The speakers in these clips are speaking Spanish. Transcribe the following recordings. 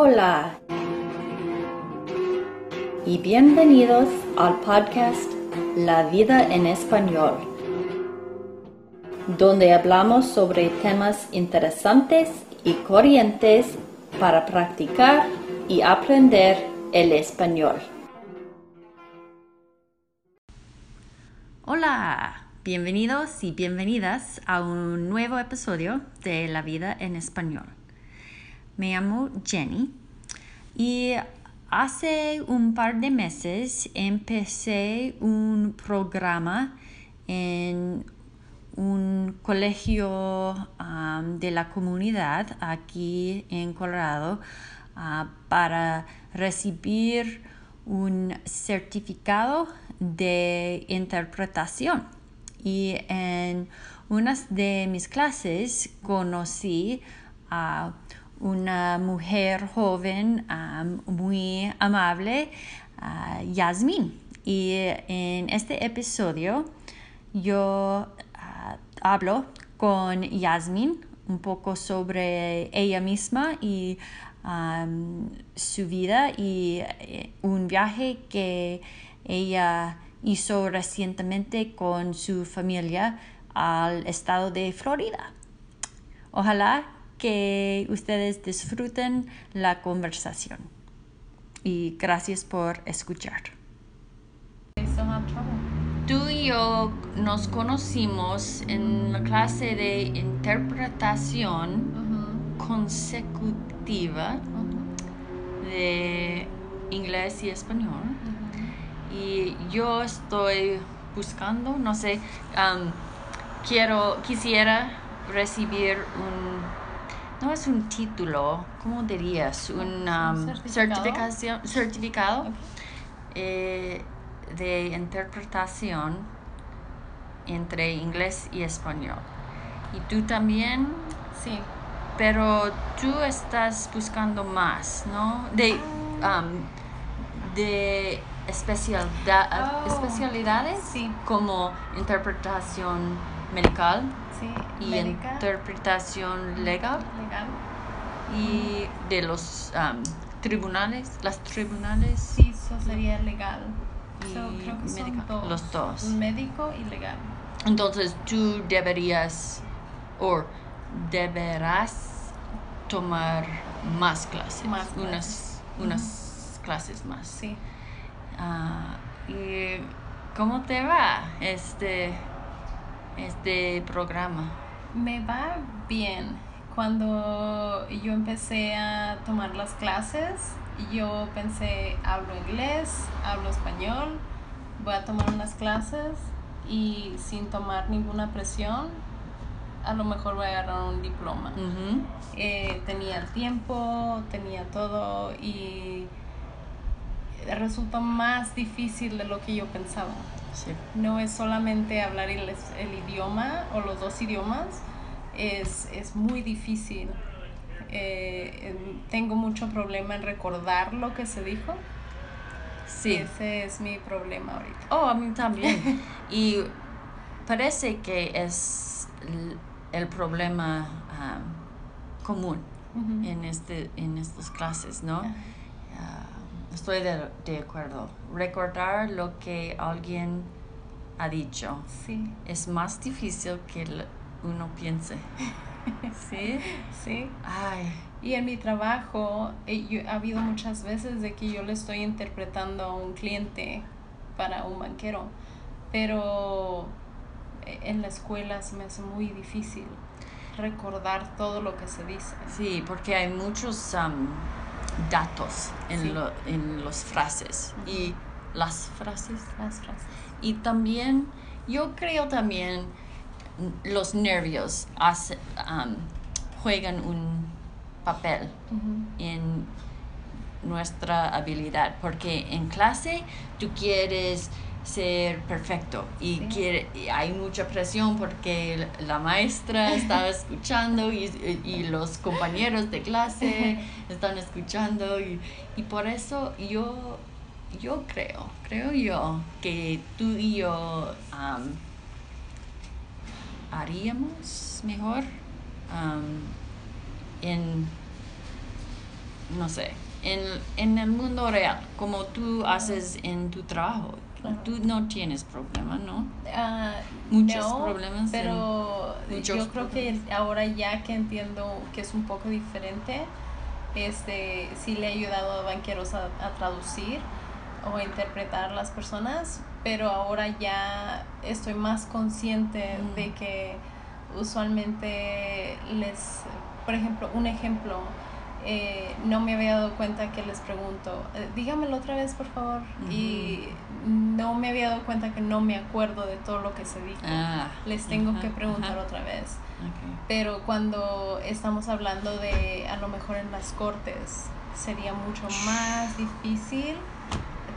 Hola y bienvenidos al podcast La vida en español, donde hablamos sobre temas interesantes y corrientes para practicar y aprender el español. Hola, bienvenidos y bienvenidas a un nuevo episodio de La vida en español. Me llamo Jenny y hace un par de meses empecé un programa en un colegio de la comunidad aquí en Colorado uh, para recibir un certificado de interpretación. Y en unas de mis clases conocí a una mujer joven muy amable, Yasmin. Y en este episodio yo ah, hablo con Yasmin un poco sobre ella misma y su vida y eh, un viaje que ella hizo recientemente con su familia al estado de Florida. Ojalá que ustedes disfruten la conversación. Y gracias por escuchar. Tú y yo nos conocimos en la clase de interpretación consecutiva de inglés y español. Y yo estoy buscando, no sé, um, quiero, quisiera recibir un no es un título, ¿cómo dirías? Un um, certificación, certificado eh, de interpretación entre inglés y español. ¿Y tú también? Sí. Pero tú estás buscando más, ¿no? De, Ah. um, de especialidad, Oh, especialidades sí. como interpretación medical Sí. y médica, interpretación legal legal. y de los um, tribunales, las tribunales Sí, eso sería legal. y So, creo que son dos. los dos. Médico y legal. Entonces tú deberías o deberás tomar más clases, Más unas, clases. unas clases más. Sí. Ah, ¿Y cómo te va este, este programa? Me va bien. Cuando yo empecé a tomar las clases, yo pensé, hablo inglés, hablo español, voy a tomar unas clases y sin tomar ninguna presión, a lo mejor voy a agarrar un diploma. Eh, tenía el tiempo, tenía todo y resultó más difícil de lo que yo pensaba. Sí. No es solamente hablar el, el idioma o los dos idiomas, es, es muy difícil. Eh, tengo mucho problema en recordar lo que se dijo. Sí. Ese es mi problema ahorita. Oh, a mí también. y parece que es el problema um, común en, este, en estas clases, ¿no? Ah, estoy de, de acuerdo. Recordar lo que alguien ha dicho Sí, es más difícil que uno piense. ¿Sí? sí. Ay, Y en mi trabajo eh, yo- ha habido muchas veces de que yo le estoy interpretando a un cliente para un banquero, pero eh, en la escuela se me hace muy difícil recordar todo lo que se dice. sí, porque hay muchos um, datos en, Sí. lo- en las frases y las frases Las frases. Y también, yo creo también mm, los nervios hace- um, juegan un papel en nuestra habilidad, porque en clase tú quieres ser perfecto y, Sí. quiere, y hay mucha presión porque la maestra está escuchando y, y los compañeros de clase están escuchando y, y por eso yo, yo creo, creo yo que tú y yo am, haríamos mejor en no sé, en, en el mundo real, como tú haces en tu trabajo, Claro. tú no tienes problema, ¿no? Ah, Muchos no, problemas Pero muchos yo creo que ahora ya que entiendo que es un poco diferente, este sí le ha ayudado a banqueros a, a traducir o a interpretar a las personas, pero ahora ya estoy más consciente Mm. de que usualmente les, por ejemplo, un ejemplo, eh, no me había dado cuenta que les pregunto, eh, dígamelo otra vez por favor, y no me había dado cuenta que no me acuerdo de todo lo que se dijo. Ah, Les tengo que preguntar otra vez. Pero cuando estamos hablando de a lo mejor en las cortes, sería mucho más difícil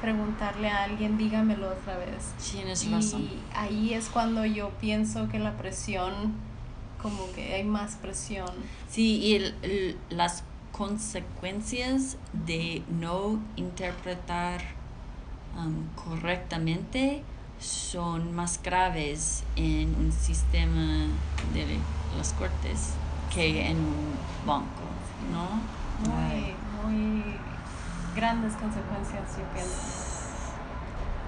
preguntarle a alguien, dígamelo otra vez. Tienes razón. Y ahí es cuando yo pienso que la presión, como que hay más presión. Sí, y el- el- las consecuencias de no interpretar um, correctamente son más graves en un sistema de las cortes que en un banco, ¿no? Muy, muy grandes consecuencias, yo pienso.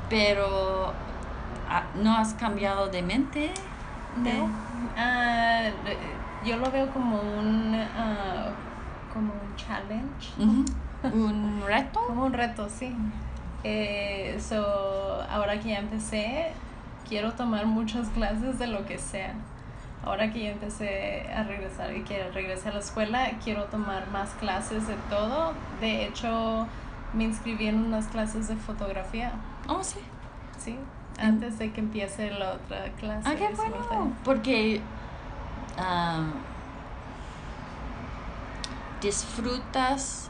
Pero ah, ¿no has cambiado de mente? No. Ah, yo lo veo como un, ah, como un challenge. ¿Un reto? Como un reto, sí. Eh, so, ahora que ya empecé, quiero tomar muchas clases de lo que sea. Ahora que ya empecé a regresar y que regresé a la escuela, quiero tomar más clases de todo. De hecho, me inscribí en unas clases de fotografía, Oh, sí. ¿sí? Antes de que empiece la otra clase. Ah, qué bueno. Porque am, disfrutas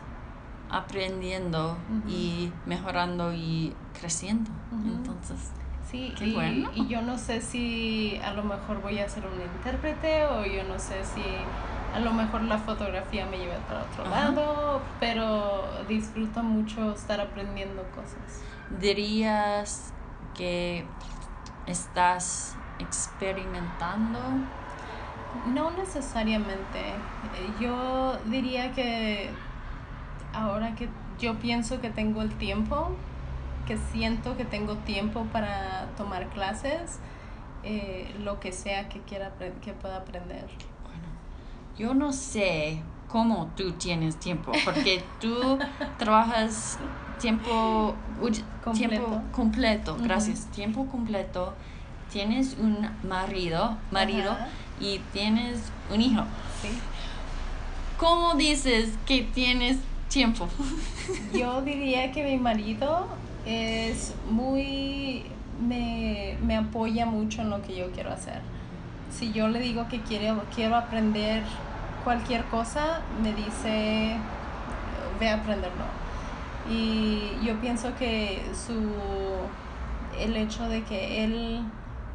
aprendiendo y mejorando y creciendo. Entonces, Sí, Qué y, bueno. y yo no sé si a lo mejor voy a ser un intérprete o yo no sé si a lo mejor la fotografía me lleva para otro Ajá. lado, pero disfruto mucho estar aprendiendo cosas. dirías que estás experimentando. No necesariamente. Yo diría que ahora que yo pienso que tengo el tiempo, que siento que tengo tiempo para tomar clases, eh, lo que sea que quiera que pueda aprender. Bueno, yo no sé cómo tú tienes tiempo, porque tú trabajas tiempo, Completo. completo, gracias, tiempo completo. Tienes un marido, marido. Y tienes un hijo. Sí. ¿Cómo dices que tienes tiempo? Yo diría que mi marido es muy, me, me apoya mucho en lo que yo quiero hacer. Si yo le digo que quiero, quiero aprender cualquier cosa, me dice, ve a aprenderlo. Y yo pienso que su, el hecho de que él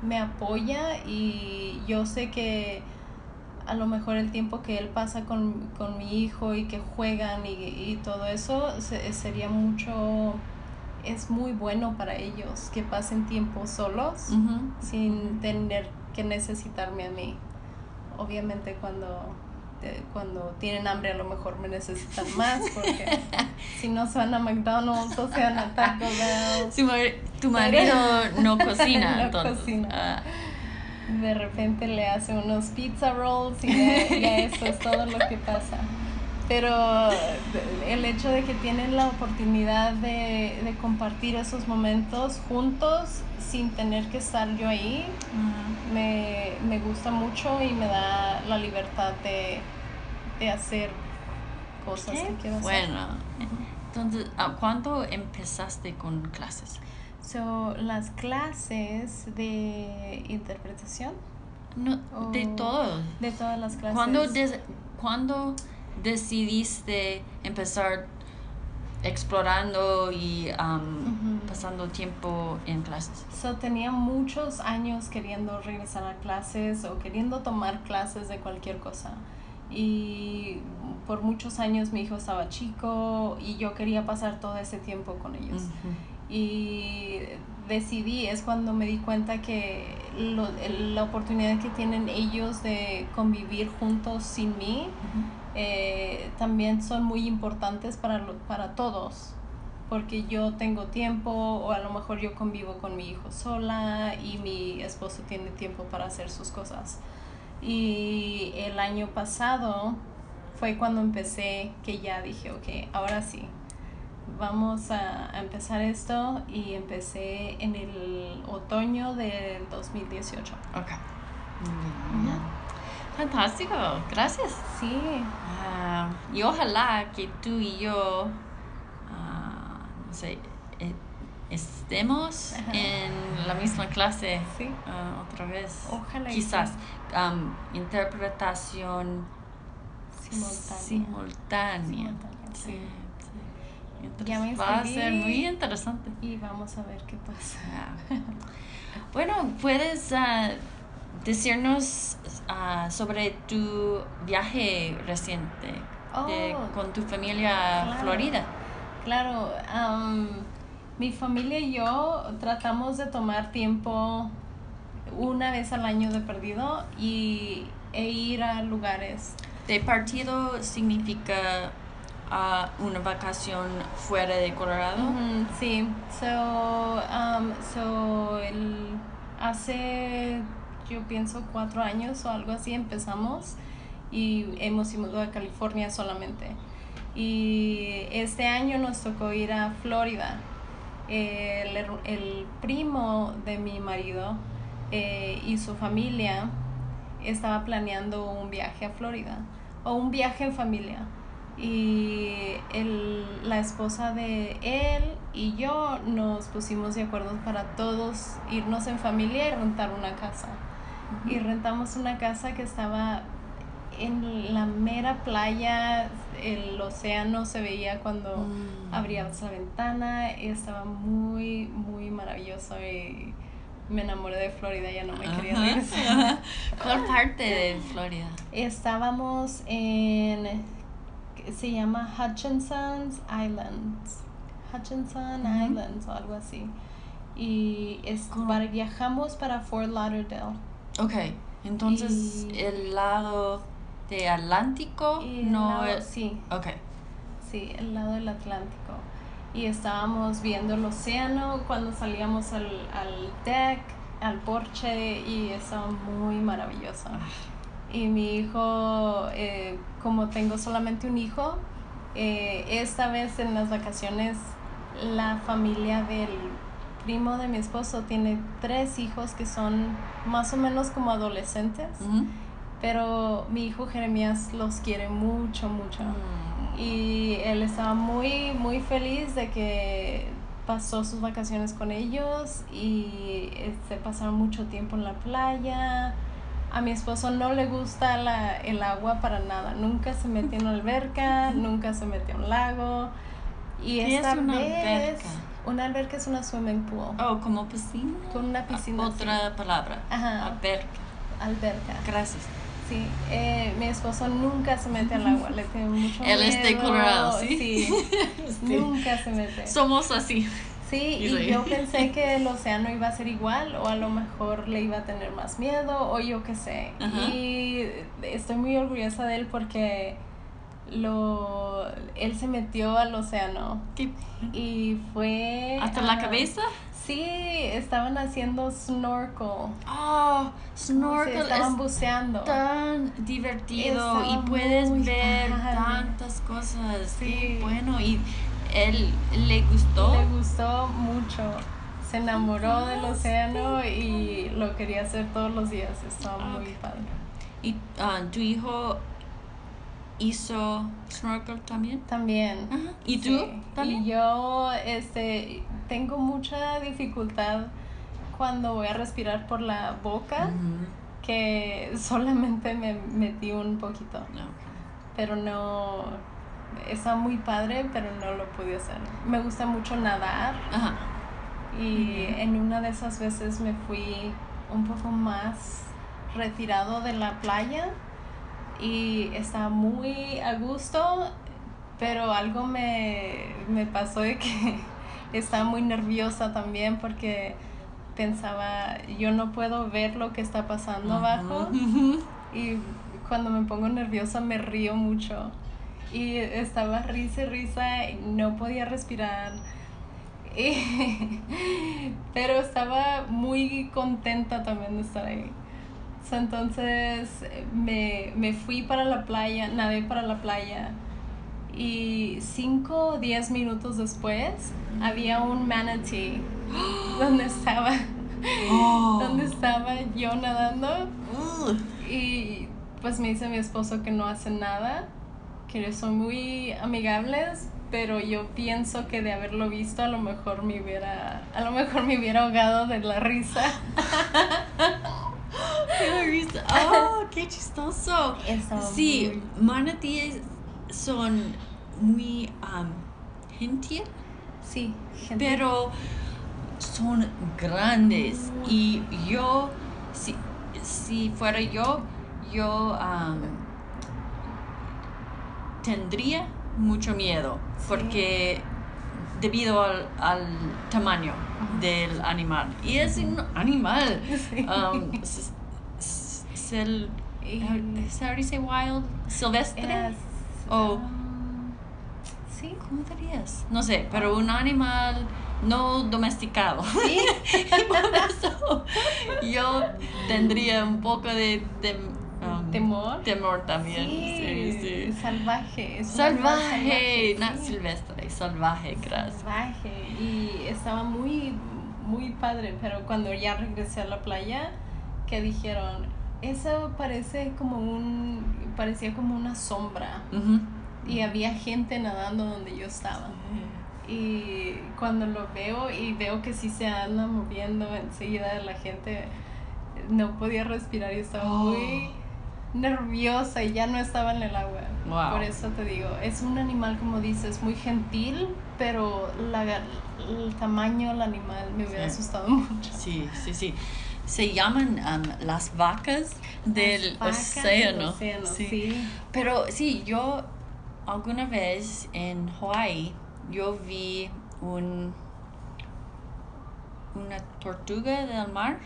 me apoya y yo sé que a lo mejor el tiempo que él pasa con, con mi hijo y que juegan y, y todo eso se- sería mucho, es muy bueno para ellos que pasen tiempo solos sin tener que necesitarme a mí. Obviamente cuando, cuando tienen hambre a lo mejor me necesitan más porque si no se van a McDonald's o se van a Taco Bell, tu marido no cocina, No entonces. cocina. ah, de repente le hace unos pizza rolls y ya, ya eso es todo lo que pasa. Pero el hecho de que tienen la oportunidad de, de compartir esos momentos juntos sin tener que estar yo ahí, ah. me, me gusta mucho y me da la libertad de, de hacer cosas Qué que quiero hacer. bueno. Entonces, ¿a cuándo empezaste con clases? So, las clases de interpretación, No, de todo. de todas las clases. ¿Cuándo, des- cuándo decidiste empezar explorando y um, Ujú. pasando tiempo en clases? So, tenía muchos años queriendo regresar a clases o queriendo tomar clases de cualquier cosa. Y por muchos años mi hijo estaba chico y yo quería pasar todo ese tiempo con ellos. Ujú. Y decidí, es cuando me di cuenta que lo- la oportunidad que tienen ellos de convivir juntos sin mí, Ujú. Eh, también son muy importantes para, lo- para todos, porque yo tengo tiempo o a lo mejor yo convivo con mi hijo sola y mi esposo tiene tiempo para hacer sus cosas. Y el año pasado fue cuando empecé que ya dije, ok, ahora sí, vamos a, a empezar esto y empecé en el otoño del 2018. Ok. Bien. Fantástico, gracias. Sí, Ah, y ojalá que tú y yo, ah, no sé, eh, estemos Ajá. en la misma clase sí. ah, otra vez. Ojalá Quizás sí. interpretación Simultánea. simultánea. Sí. Entonces Ya va a ser muy interesante. Y vamos a ver qué pasa. Bueno, puedes decirnos ah, sobre tu viaje reciente de- Oh. con tu familia a Claro. Florida. Claro, am, mi familia y yo tratamos de tomar tiempo una vez al año de perdido y, e ir a lugares. De partido significa ah, una vacación fuera de Colorado. Sí, so, um, so el, hace yo pienso cuatro años o algo así empezamos y hemos ido a California solamente. Y este año nos tocó ir a Florida. El, el primo de mi marido eh, y su familia estaba planeando un viaje a Florida o un viaje en familia y el, la esposa de él y yo nos pusimos de acuerdo para todos irnos en familia y rentar una casa. Y rentamos una casa que estaba en la mera playa, el océano se veía cuando Mm. abrías la ventana y estaba muy, muy maravilloso y me enamoré de Florida, ya no me quería regresar. ¿Cuál parte de Florida? Estábamos en, se llama Hutchinson's Islands, Hutchinson. Islands o algo así. Y es, para, viajamos para Fort Lauderdale. Ok, entonces Y- el lado de Atlántico el no lado- es... Sí, Ok. sí, el lado del Atlántico. Y estábamos viendo el océano cuando salíamos al, al deck, al porche, y estaba muy maravilloso. Y mi hijo, eh, como tengo solamente un hijo, eh, esta vez en las vacaciones la familia del primo de mi esposo tiene tres hijos que son más o menos como adolescentes, pero mi hijo Jeremías los quiere mucho, mucho. Mm. Y él estaba muy, muy feliz de que pasó sus vacaciones con ellos y este, pasaron mucho tiempo en la playa. A mi esposo no le gusta la, el agua para nada. Nunca se metió en una alberca, nunca se metió en un lago. Y ¿Qué esta es una vez, alberca? Una alberca es una swimming pool. Oh, como piscina. Con una piscina, Otra palabra. Ajá. Alberca. Alberca. Gracias. Sí, eh, mi esposo nunca se mete al agua, le tiene mucho Él es de miedo. Colorado, ¿sí? Sí, Sí. nunca se mete. Somos así. Sí, y yo pensé que el océano iba a ser igual o a lo mejor le iba a tener más miedo o yo qué sé. Ajá. Y estoy muy orgullosa de él porque lo él se metió al océano ¿Qué? y fue ¿Hasta la ah, cabeza? Sí, estaban haciendo snorkel. Oh, Sí, snorkel estaban es buceando. tan divertido y puedes ver tantas cosas. Sí. Qué bueno. ¿Y él le gustó? Le gustó mucho. Se enamoró del Yes. océano y lo quería hacer todos los días. Estaba muy padre. ¿Y ah, tu hijo hizo snorkel también? También. Ajá. ¿Y tú Sí. también? Y yo este, tengo mucha dificultad cuando voy a respirar por la boca, que solamente me metí un poquito. No. Pero no. Está muy padre, pero no lo pude hacer. Me gusta mucho nadar. Ajá. Y en una de esas veces me fui un poco más retirado de la playa y estaba muy a gusto, pero algo me, me pasó de que estaba muy nerviosa también porque pensaba, yo no puedo ver lo que está pasando abajo y cuando me pongo nerviosa me río mucho. y estaba risa y risa, y no podía respirar. Y- pero estaba muy contenta también de estar ahí. So, entonces me, me fui para la playa, nadé para la playa. Y cinco o diez minutos después había un manatee donde estaba, Oh. donde estaba yo nadando. Y pues me dice mi esposo que no hacen nada, que son muy amigables, pero yo pienso que de haberlo visto a lo mejor me hubiera, a lo mejor me hubiera ahogado de la risa. Oh, qué chistoso. Sí, manatíes son muy um, gentil, Sí, pero son grandes. Y yo, si, si fuera yo, yo um, tendría mucho miedo Sí. porque debido al, al tamaño del animal. Y es un animal. Sí. Um, s- s- sel- Y- how do you say wild? Silvestre. Era- o- um, sí. ¿Cómo dirías? No sé, pero un animal no domesticado. Sí. y por eso yo tendría un poco de um, Temor. temor también. Sí, sí. Salvaje. es Salvaje, no silvestre, salvaje, gracias. Salvaje. Y estaba muy, muy padre, pero cuando ya regresé a la playa, que dijeron, eso parece como un, parecía como una sombra. Y había gente nadando donde yo estaba. Y cuando lo veo y veo que sí se anda moviendo enseguida la gente, no podía respirar y estaba Oh. muy nerviosa y ya no estaba en el agua. Wow. Por eso te digo, es un animal como dices, muy gentil, pero la, el tamaño del animal me hubiera Sí. asustado mucho. Sí, sí, sí. Se llaman um, las vacas del Las vacas del océano. océano, Sí. sí. Pero sí, yo alguna vez en Hawaii yo vi un una tortuga del mar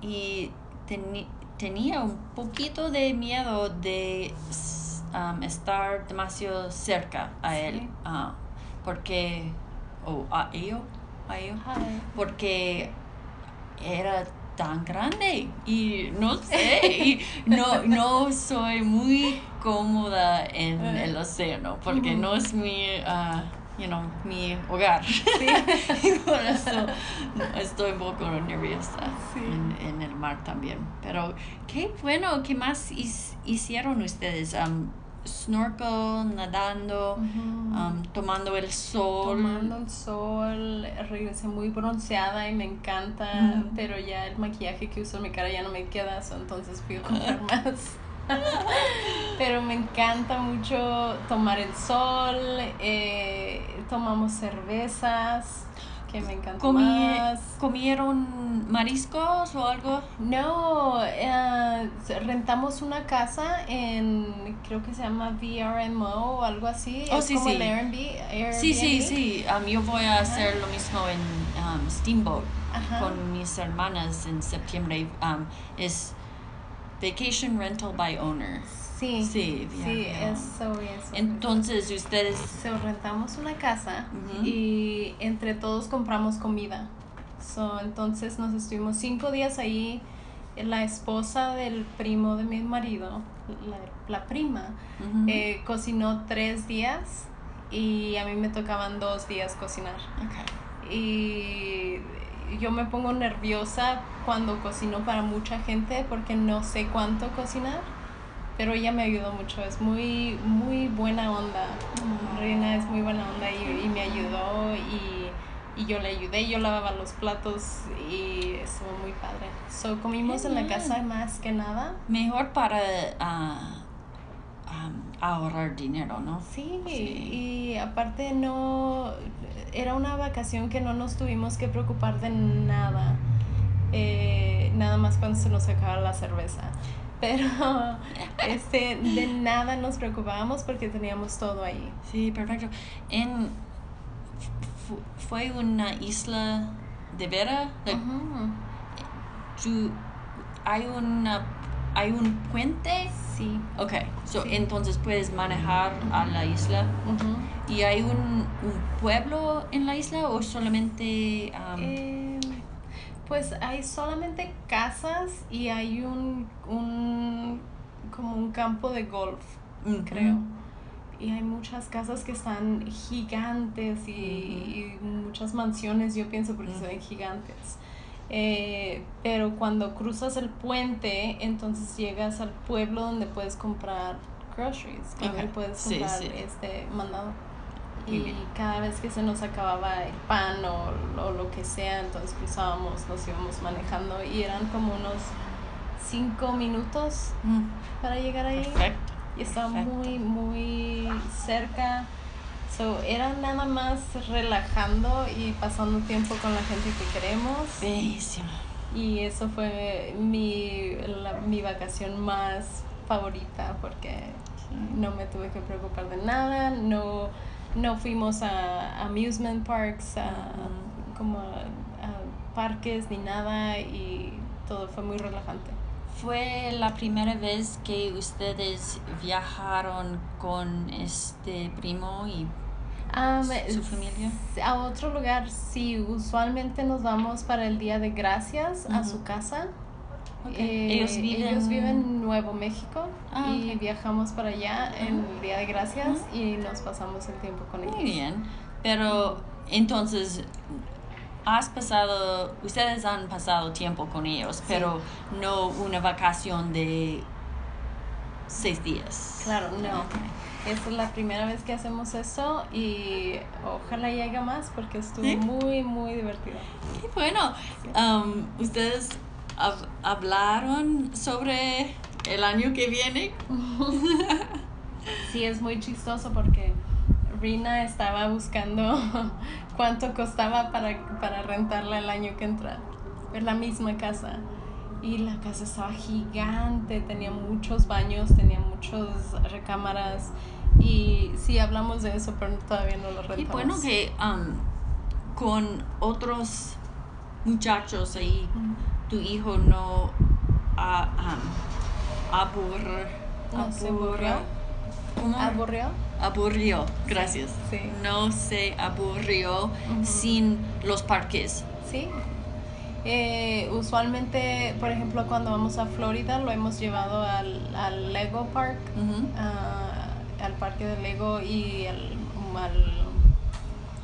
y teni- tenía un poquito de miedo de um, estar demasiado cerca a Sí. él ah, porque o a ello a ello porque era tan grande y no sé y no no soy muy cómoda en Eh. el océano porque no es mi ah, you know, mi hogar Sí. y por eso estoy un poco nerviosa Sí. en, en el mar también pero qué bueno qué más his- hicieron ustedes Um, snorkel nadando um, tomando el sol. Tomando el sol, regresé muy bronceada y me encanta, pero ya el maquillaje que uso en mi cara ya no me queda, so entonces fui a comprar más. pero me encanta mucho tomar el sol, eh, tomamos cervezas, que me Comí- más. ¿Comieron mariscos o algo? No, eh, rentamos una casa en, creo que se llama VRMO o algo así. Oh, es sí, como sí. el Airbnb. Sí, sí, Airbnb. sí. Um, yo voy a hacer lo mismo en um, Steamboat Ajá. con mis hermanas en septiembre. Um, es Vacation Rental by Owner. Sí, Sí, sí, eso es. Entonces, ustedes... So, rentamos una casa Ujú. y entre todos compramos comida. So, entonces nos estuvimos cinco días ahí. La esposa del primo de mi marido, la, la prima, Ujú. eh, cocinó tres días y a mí me tocaban dos días cocinar. Ok. Y yo me pongo nerviosa cuando cocino para mucha gente porque no sé cuánto cocinar, pero ella me ayudó mucho, es muy, muy buena onda. Reina es muy buena onda y, y me ayudó y, y yo le ayudé, yo lavaba los platos y estuvo muy padre. So, comimos en la casa más que nada. Mejor para ah, um, ahorrar dinero, ¿no? Sí, Sí. y aparte no, era una vacación que no nos tuvimos que preocupar de nada, eh, nada más cuando se nos acaba la cerveza. Pero este, de nada nos preocupábamos porque teníamos todo ahí. Sí, perfecto. En, fu- ¿Fue una isla de vera? Hay una hay un puente. Sí. Ok, so, Sí. entonces puedes manejar a la isla. ¿Y hay un, un pueblo en la isla o solamente... um, Eh, pues hay solamente casas y hay un, un como un campo de golf, mm, creo. Y hay muchas casas que están gigantes y, y muchas mansiones, yo pienso, porque se ven gigantes. Eh, pero cuando cruzas el puente, entonces llegas al pueblo donde puedes comprar groceries, donde Ok. puedes Sí, comprar sí. este mandado. Y cada vez que se nos acababa el pan o, o lo que sea, entonces cruzábamos, nos íbamos manejando y eran como unos cinco minutos mm, para llegar ahí Perfecto. y estaba Perfecto. muy, muy cerca. So, era nada más relajando y pasando tiempo con la gente que queremos. Bellísimo. Y eso fue mi, la- mi vacación más favorita porque no me tuve que preocupar de nada, no, no fuimos a amusement parks, a, como a, a parques ni nada y todo fue muy relajante. ¿Fue la primera vez que ustedes viajaron con este primo y Am, ¿Su familia? A otro lugar, sí, usualmente nos vamos para el Día de Gracias a Ujú. su casa. Ok. Eh, ellos viven ellos viven en Nuevo México Ah, y ok. viajamos para allá en el Día de Gracias y nos pasamos el tiempo con ellos. Muy bien. Pero entonces has pasado, ustedes han pasado tiempo con ellos, pero no una vacación de seis días. Claro, no. Esta es la primera vez que hacemos eso y ojalá llegue más porque estuvo ¿Sí? muy, muy divertido. Qué bueno. Um, ¿Ustedes hab- hablaron sobre el año que viene? Sí, es muy chistoso porque Rina estaba buscando cuánto costaba para, para rentarla el año que entra. Es la misma casa. Y la casa estaba gigante, tenía muchos baños, tenía muchas recámaras. Y sí, hablamos de eso, pero todavía no lo rentamos. bueno que um, con otros muchachos ahí, tu hijo no ah, um, aburrió. ¿Cómo? ¿Aburrió? aburrió, gracias. Sí. No se aburrió Ujú. sin los parques. Sí. Eh, usualmente, por ejemplo, cuando vamos a Florida, lo hemos llevado al, al Lego Park, ah, al parque de Lego y al, al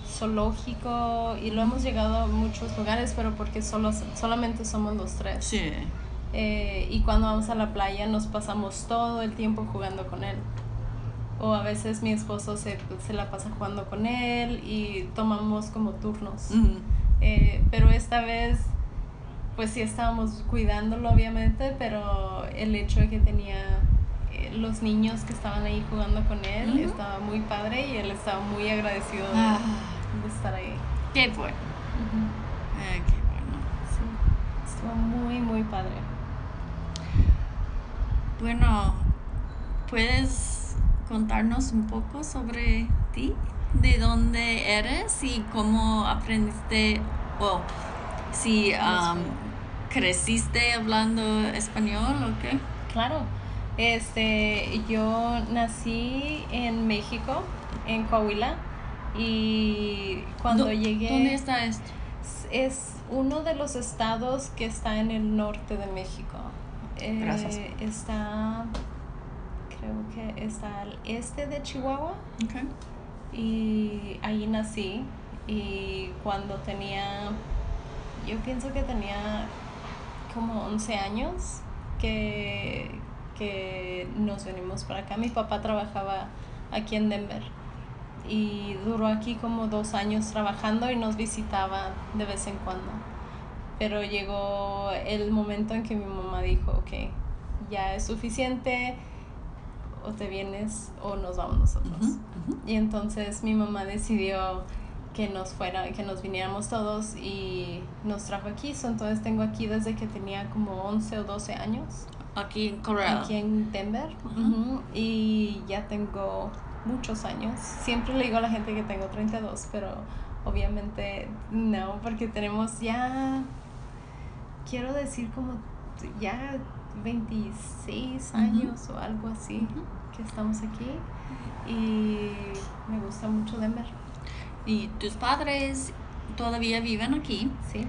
zoológico y lo hemos llegado a muchos lugares, pero porque solo, solamente somos los tres. Sí. Eh, y cuando vamos a la playa nos pasamos todo el tiempo jugando con él. O a veces mi esposo se, se la pasa jugando con él y tomamos como turnos. Eh, pero esta vez, pues sí estábamos cuidándolo, obviamente, pero el hecho de que tenía eh, los niños que estaban ahí jugando con él estaba muy padre y él estaba muy agradecido de, Ah, de estar ahí. qué bueno. Ah, qué bueno. Sí, estuvo muy, muy padre. Bueno, ¿puedes contarnos un poco sobre ti? ¿De dónde eres y cómo aprendiste o si um, creciste hablando español o qué? Claro. Este, yo nací en México, en Coahuila, y cuando ¿Dó- llegué... ¿Dónde está esto? Es uno de los estados que está en el norte de México. Eh, Gracias. Está, creo que está al este de Chihuahua Okay. y ahí nací. Y cuando tenía, yo pienso que tenía como 11 años que, que nos venimos para acá. Mi papá trabajaba aquí en Denver y duró aquí como dos años trabajando y nos visitaba de vez en cuando. Pero llegó el momento en que mi mamá dijo, ok, ya es suficiente, o te vienes o nos vamos nosotros. Ujú, ujú. Y entonces mi mamá decidió que nos fuera, que nos viniéramos todos y nos trajo aquí. So, entonces tengo aquí desde que tenía como 11 o 12 años, Aquí en Colorado. aquí en Denver. Ujú, Y ya tengo muchos años. Siempre le digo a la gente que tengo 32, pero obviamente no, porque tenemos ya, quiero decir como ya 26 años o algo así que estamos aquí y me gusta mucho Denver. ¿Y tus padres todavía viven aquí? Sí.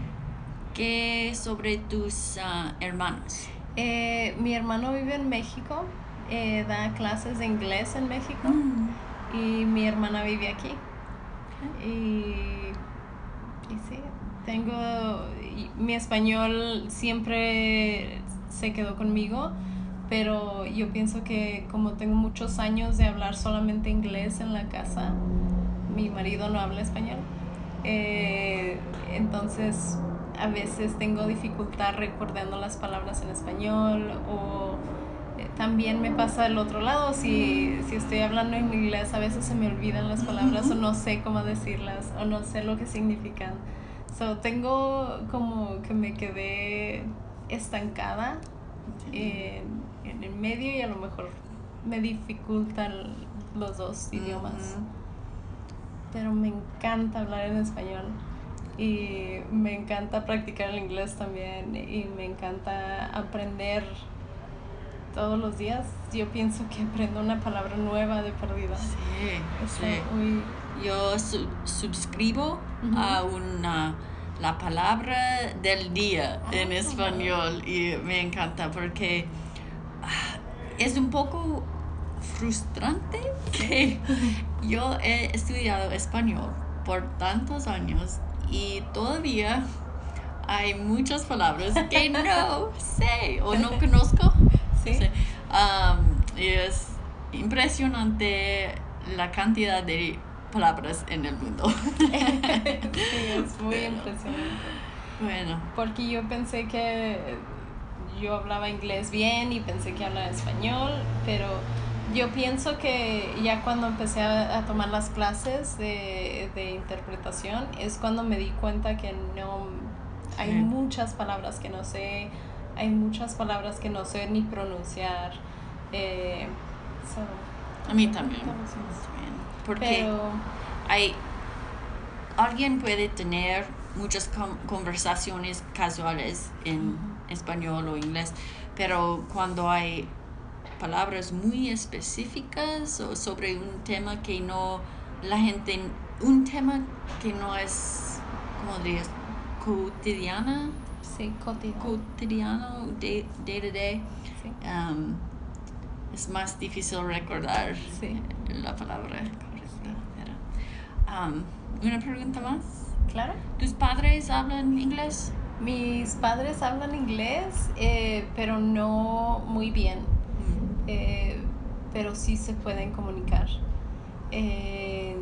¿Qué sobre tus ah, hermanos? Eh, mi hermano vive en México, eh, da clases de inglés en México y mi hermana vive aquí. Y, y sí, tengo y mi español siempre se quedó conmigo, pero yo pienso que como tengo muchos años de hablar solamente inglés en la casa, mi marido no habla español. Eh, entonces a veces tengo dificultad recordando las palabras en español o eh, también me pasa del otro lado, si, si estoy hablando en inglés a veces se me olvidan las palabras o no sé cómo decirlas o no sé lo que significan. So, tengo como que me quedé estancada en, en el medio y a lo mejor me dificultan los dos idiomas. Pero me encanta hablar en español y me encanta practicar el inglés también y me encanta aprender todos los días. Yo pienso que aprendo una palabra nueva de perdida. Sí, Está sí. muy- Yo su- suscribo a una la palabra del día en Ah. español y me encanta porque ah, es un poco frustrante que yo he estudiado español por tantos años y todavía hay muchas palabras que no sé o no conozco. Sí. Y es impresionante la cantidad de palabras en el mundo. sí, es muy impresionante. bueno, Porque yo pensé que yo hablaba inglés bien y pensé que hablaba español, pero yo pienso que ya cuando empecé a, a tomar las clases de, de interpretación es cuando me di cuenta que no hay Sí. muchas palabras que no sé, hay muchas palabras que no sé ni pronunciar. eh, so, a mí también. Porque pero hay alguien puede tener muchas con- conversaciones casuales en español o inglés, pero cuando hay palabras muy específicas o sobre un tema que no la gente un tema que no es como dirías cotidiana sí, cotidiano. cotidiano day, day to day sí. um, es más difícil recordar Sí. la palabra correcta. um, una pregunta más. Claro. ¿Tus padres hablan inglés? Mis padres hablan inglés, eh, pero no muy bien, eh, pero sí se pueden comunicar. Eh,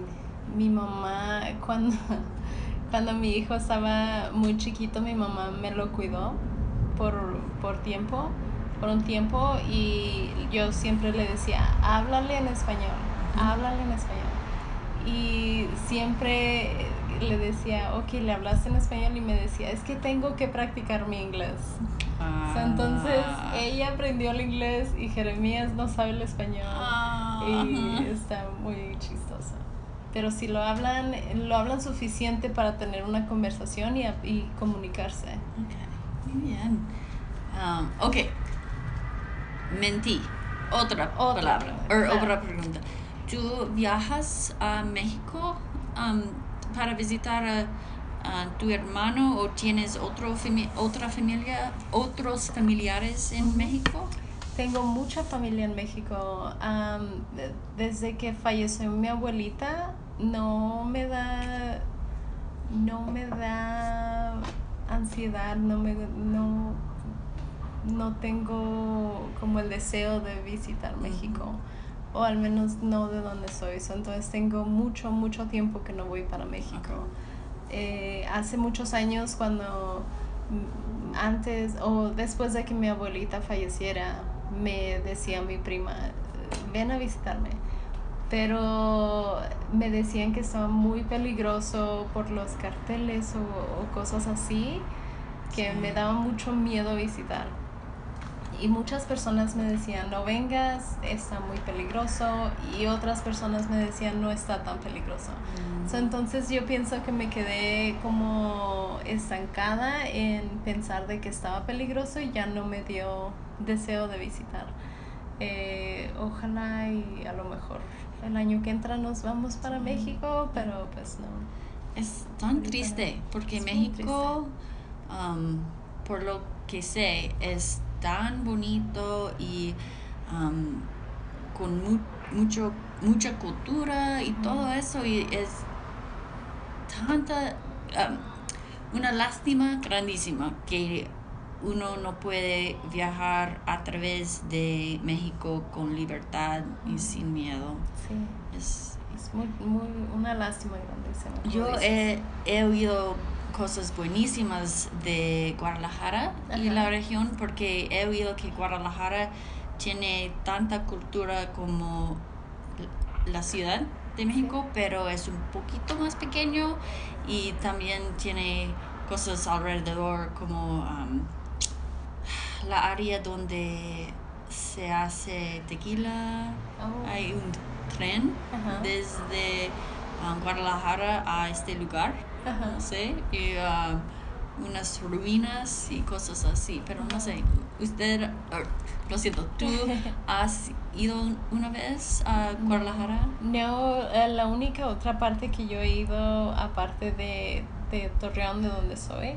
mi mamá, cuando, cuando mi hijo estaba muy chiquito, mi mamá me lo cuidó por, por tiempo, por un tiempo, y yo siempre le decía, háblale en español, háblale en español. Y siempre le decía, ok, le hablaste en español y me decía, es que tengo que practicar mi inglés. So, entonces Ah. ella aprendió el inglés y Jeremías no sabe el español Ah, y está muy chistoso. Pero si lo hablan, lo hablan suficiente para tener una conversación y, y comunicarse. Ok, muy bien. Um, ok. Mentí. Otra, Otra palabra. palabra, or claro. Otra pregunta. ¿Tú viajas a México um, para visitar a, a tu hermano o tienes otro fami- otra familia, otros familiares en México? Tengo mucha familia en México. Desde que falleció mi abuelita, no me da, no me da ansiedad, no me, no, no tengo como el deseo de visitar México, o al menos no de donde soy. So, entonces tengo mucho, mucho tiempo que no voy para México. Eh, hace muchos años cuando mm, antes o después de que mi abuelita falleciera, me decía mi prima, ven a visitarme. Pero me decían que estaba muy peligroso por los carteles o, o cosas así, que Sí. me daba mucho miedo visitar. Y muchas personas me decían, no vengas, está muy peligroso. Y otras personas me decían, no está tan peligroso. Mm. entonces yo pienso que me quedé como estancada en pensar de que estaba peligroso y ya no me dio deseo de visitar. Eh, ojalá y a lo mejor el año que entra nos vamos para México, pero pues no. Es tan triste porque Es México, um, por lo que sé, es tan bonito y um, con mu- mucho, mucha cultura y todo eso y es tanta, um, una lástima grandísima que uno no puede viajar a través de México con libertad y sin miedo. Sí, Es, es muy, muy, una lástima grandísima. Yo he, he oído cosas buenísimas de Guadalajara y Ajá. la región porque he oído que Guadalajara tiene tanta cultura como la ciudad de México, pero es un poquito más pequeño y también tiene cosas alrededor como um, la área donde se hace tequila. Oh, Hay un tren Ajá. desde um, Guadalajara a este lugar, Ajá. no sé, y um, unas ruinas y cosas así, pero no sé, usted, er, lo siento, ¿tú has ido una vez a Guadalajara? No, eh, la única otra parte que yo he ido, aparte de, de Torreón, de donde soy,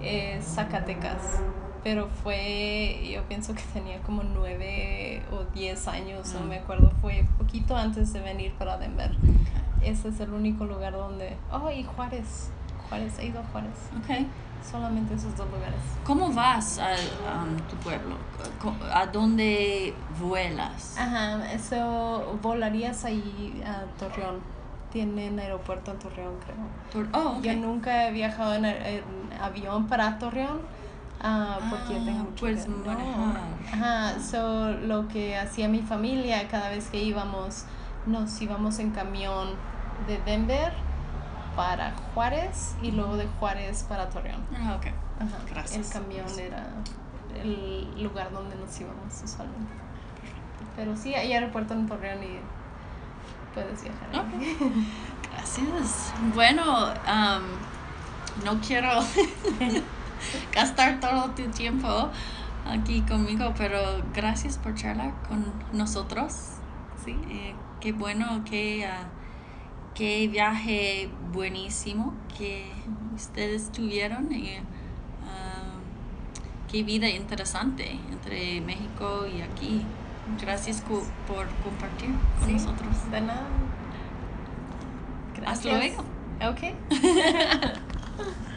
es Zacatecas. Pero fue, yo pienso que tenía como nueve o diez años, no me acuerdo, fue poquito antes de venir para Denver. Ese es el único lugar donde... Oh, y Juárez. Juárez, he ido a Juárez. Ok. Solamente esos dos lugares. ¿Cómo vas a um, tu pueblo? ¿A dónde vuelas? Ajá, eso volarías ahí a Torreón. Tienen aeropuerto en Torreón, creo. Por- oh, ok. Yo nunca he viajado en, en avión para Torreón ah, porque Ah, tengo mucho puedes que- no. manejar. Ajá, so, lo que hacía mi familia cada vez que íbamos, nos íbamos en camión de Denver para Juárez y luego de Juárez para Torreón. Ah, ok. Ajá, Gracias. El camión era el lugar donde nos íbamos usualmente. Pero sí, hay aeropuerto en Torreón y puedes viajar. ahí. Ok. Gracias. Bueno, um, no quiero gastar todo tu tiempo aquí conmigo, pero gracias por charlar con nosotros. Sí. Eh, qué bueno, qué, ah, qué viaje buenísimo que ustedes tuvieron y ah, qué vida interesante entre México y aquí. Gracias por compartir con Sí, nosotros. De nada. Hasta luego. Ok.